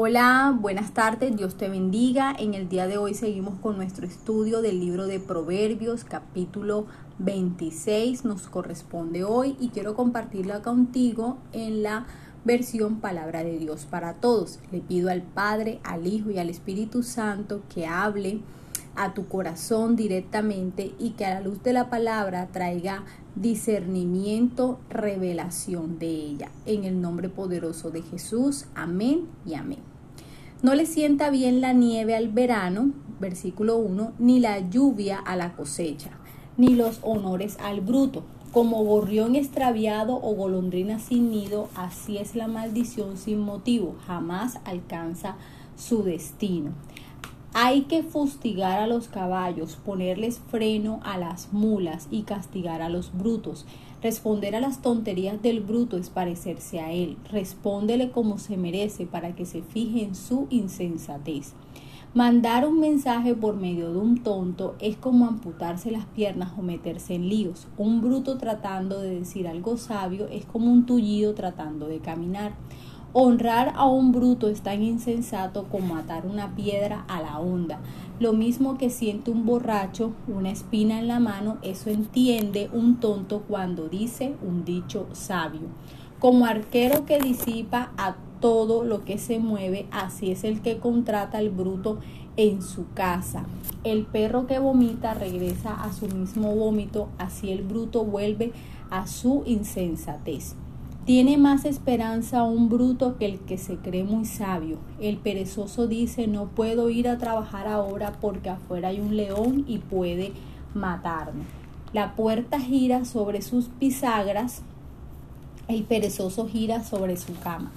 Hola, buenas tardes, Dios te bendiga. En el día de hoy seguimos con nuestro estudio del libro de Proverbios, capítulo 26, nos corresponde hoy y quiero compartirla contigo en la versión Palabra de Dios para todos. Le pido al Padre, al Hijo y al Espíritu Santo que hable a tu corazón directamente y que a la luz de la palabra traiga discernimiento, revelación de ella. En el nombre poderoso de Jesús. Amén y amén. No le sienta bien la nieve al verano, versículo 1, ni la lluvia a la cosecha, ni los honores al bruto. Como gorrión extraviado o golondrina sin nido, así es la maldición sin motivo, jamás alcanza su destino. Hay que fustigar a los caballos, ponerles freno a las mulas y castigar a los brutos. Responder a las tonterías del bruto es parecerse a él. Respóndele como se merece para que se fije en su insensatez. Mandar un mensaje por medio de un tonto es como amputarse las piernas o meterse en líos. Un bruto tratando de decir algo sabio es como un tullido tratando de caminar. Honrar a un bruto es tan insensato como atar una piedra a la onda. Lo mismo que siente un borracho una espina en la mano, eso entiende un tonto cuando dice un dicho sabio. Como arquero que disipa a todo lo que se mueve, así es el que contrata al bruto en su casa. El perro que vomita regresa a su mismo vómito, así el bruto vuelve a su insensatez. Tiene más esperanza un bruto que el que se cree muy sabio. El perezoso dice no puedo ir a trabajar ahora porque afuera hay un león y puede matarme. La puerta gira sobre sus pisagras, el perezoso gira sobre su cama.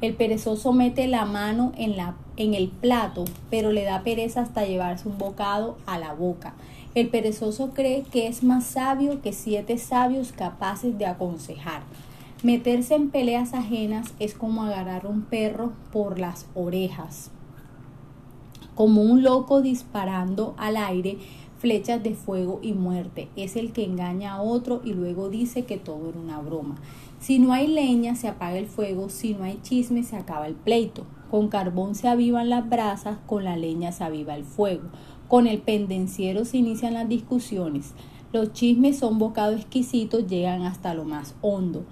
El perezoso mete la mano en, la, en el plato, pero le da pereza hasta llevarse un bocado a la boca. El perezoso cree que es más sabio que siete sabios capaces de aconsejar. Meterse en peleas ajenas es como agarrar un perro por las orejas, como un loco disparando al aire flechas de fuego y muerte. Es el que engaña a otro y luego dice que todo era una broma. Si no hay leña, se apaga el fuego, si no hay chisme, se acaba el pleito. Con carbón se avivan las brasas, con la leña se aviva el fuego. Con el pendenciero se inician las discusiones. Los chismes son bocado exquisitos, llegan hasta lo más hondo.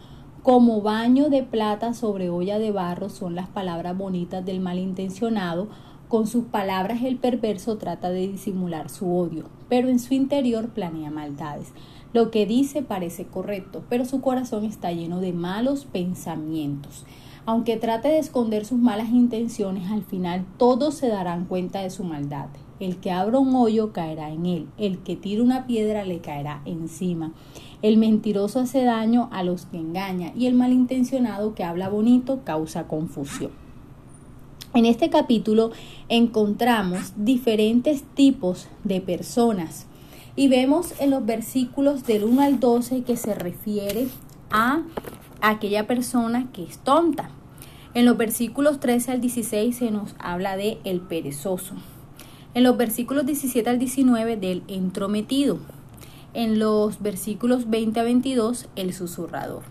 Como baño de plata sobre olla de barro son las palabras bonitas del malintencionado. Con sus palabras el perverso trata de disimular su odio, pero en su interior planea maldades. Lo que dice parece correcto, pero su corazón está lleno de malos pensamientos. Aunque trate de esconder sus malas intenciones, al final todos se darán cuenta de su maldad. El que abra un hoyo caerá en él, el que tira una piedra le caerá encima. El mentiroso hace daño a los que engaña y el malintencionado que habla bonito causa confusión. En este capítulo encontramos diferentes tipos de personas y vemos en los versículos del 1 al 12 que se refiere a aquella persona que es tonta. En los versículos 13 al 16 se nos habla de el perezoso. En los versículos 17 al 19 del entrometido en los versículos 20 a 22 el susurrador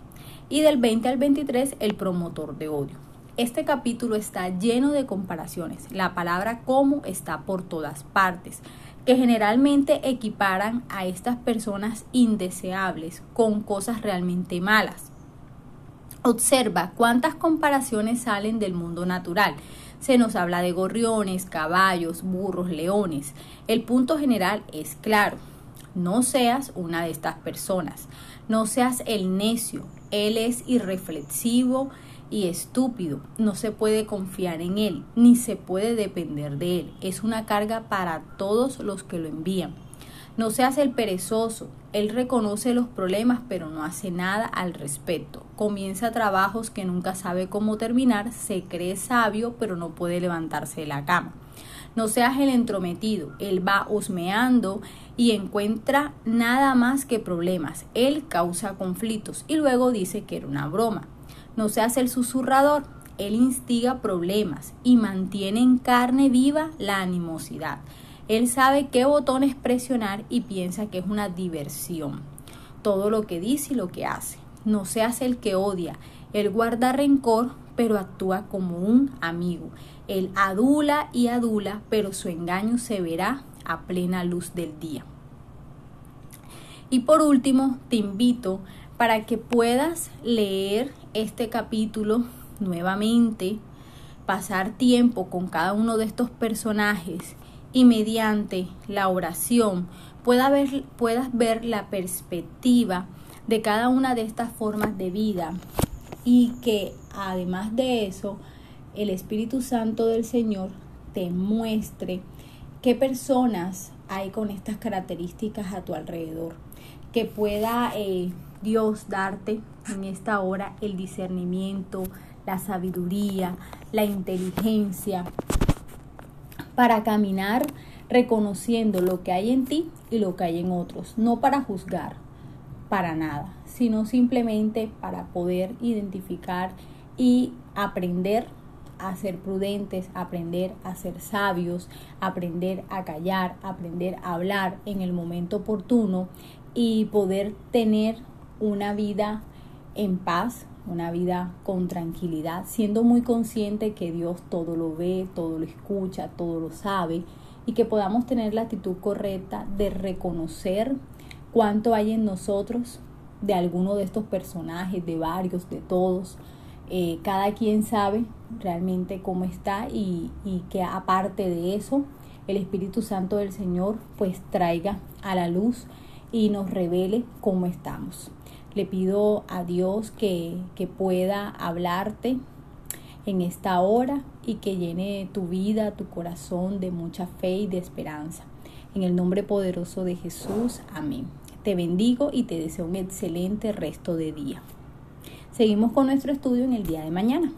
y del 20 al 23 el promotor de odio. Este capítulo está lleno de comparaciones. La palabra como está por todas partes, que generalmente equiparan a estas personas indeseables con cosas realmente malas. Observa cuántas comparaciones salen del mundo natural. Se nos habla de gorriones, caballos, burros, leones. El punto general es claro. No seas una de estas personas. No seas el necio. Él es irreflexivo y estúpido. No se puede confiar en él, ni se puede depender de él. Es una carga para todos los que lo envían. No seas el perezoso. Él reconoce los problemas pero no hace nada al respecto. Comienza trabajos que nunca sabe cómo terminar. Se cree sabio pero no puede levantarse de la cama. No seas el entrometido. Él va husmeando y encuentra nada más que problemas. Él causa conflictos y luego dice que era una broma. No seas el susurrador. Él instiga problemas y mantiene en carne viva la animosidad. Él sabe qué botones presionar y piensa que es una diversión. Todo lo que dice y lo que hace. No seas el que odia. Él guarda rencor pero actúa como un amigo. Él adula y adula, pero su engaño se verá a plena luz del día. Y por último, te invito para que puedas leer este capítulo nuevamente, pasar tiempo con cada uno de estos personajes y mediante la oración pueda ver, puedas ver la perspectiva de cada una de estas formas de vida. Y que además de eso el Espíritu Santo del Señor te muestre qué personas hay con estas características a tu alrededor, que pueda eh, Dios darte en esta hora el discernimiento, la sabiduría, la inteligencia para caminar reconociendo lo que hay en ti y lo que hay en otros, no para juzgar, para nada, sino simplemente para poder identificar y aprender a ser prudentes, aprender a ser sabios, aprender a callar, aprender a hablar en el momento oportuno y poder tener una vida en paz, una vida con tranquilidad, siendo muy consciente que Dios todo lo ve, todo lo escucha, todo lo sabe y que podamos tener la actitud correcta de reconocer cuánto hay en nosotros de alguno de estos personajes, de varios, de todos. Eh, cada quien sabe realmente cómo está y, y que aparte de eso, el Espíritu Santo del Señor pues traiga a la luz y nos revele cómo estamos. Le pido a Dios que, que pueda hablarte en esta hora y que llene tu vida, tu corazón de mucha fe y de esperanza. En el nombre poderoso de Jesús, amén. Te bendigo y te deseo un excelente resto de día. Seguimos con nuestro estudio en el día de mañana.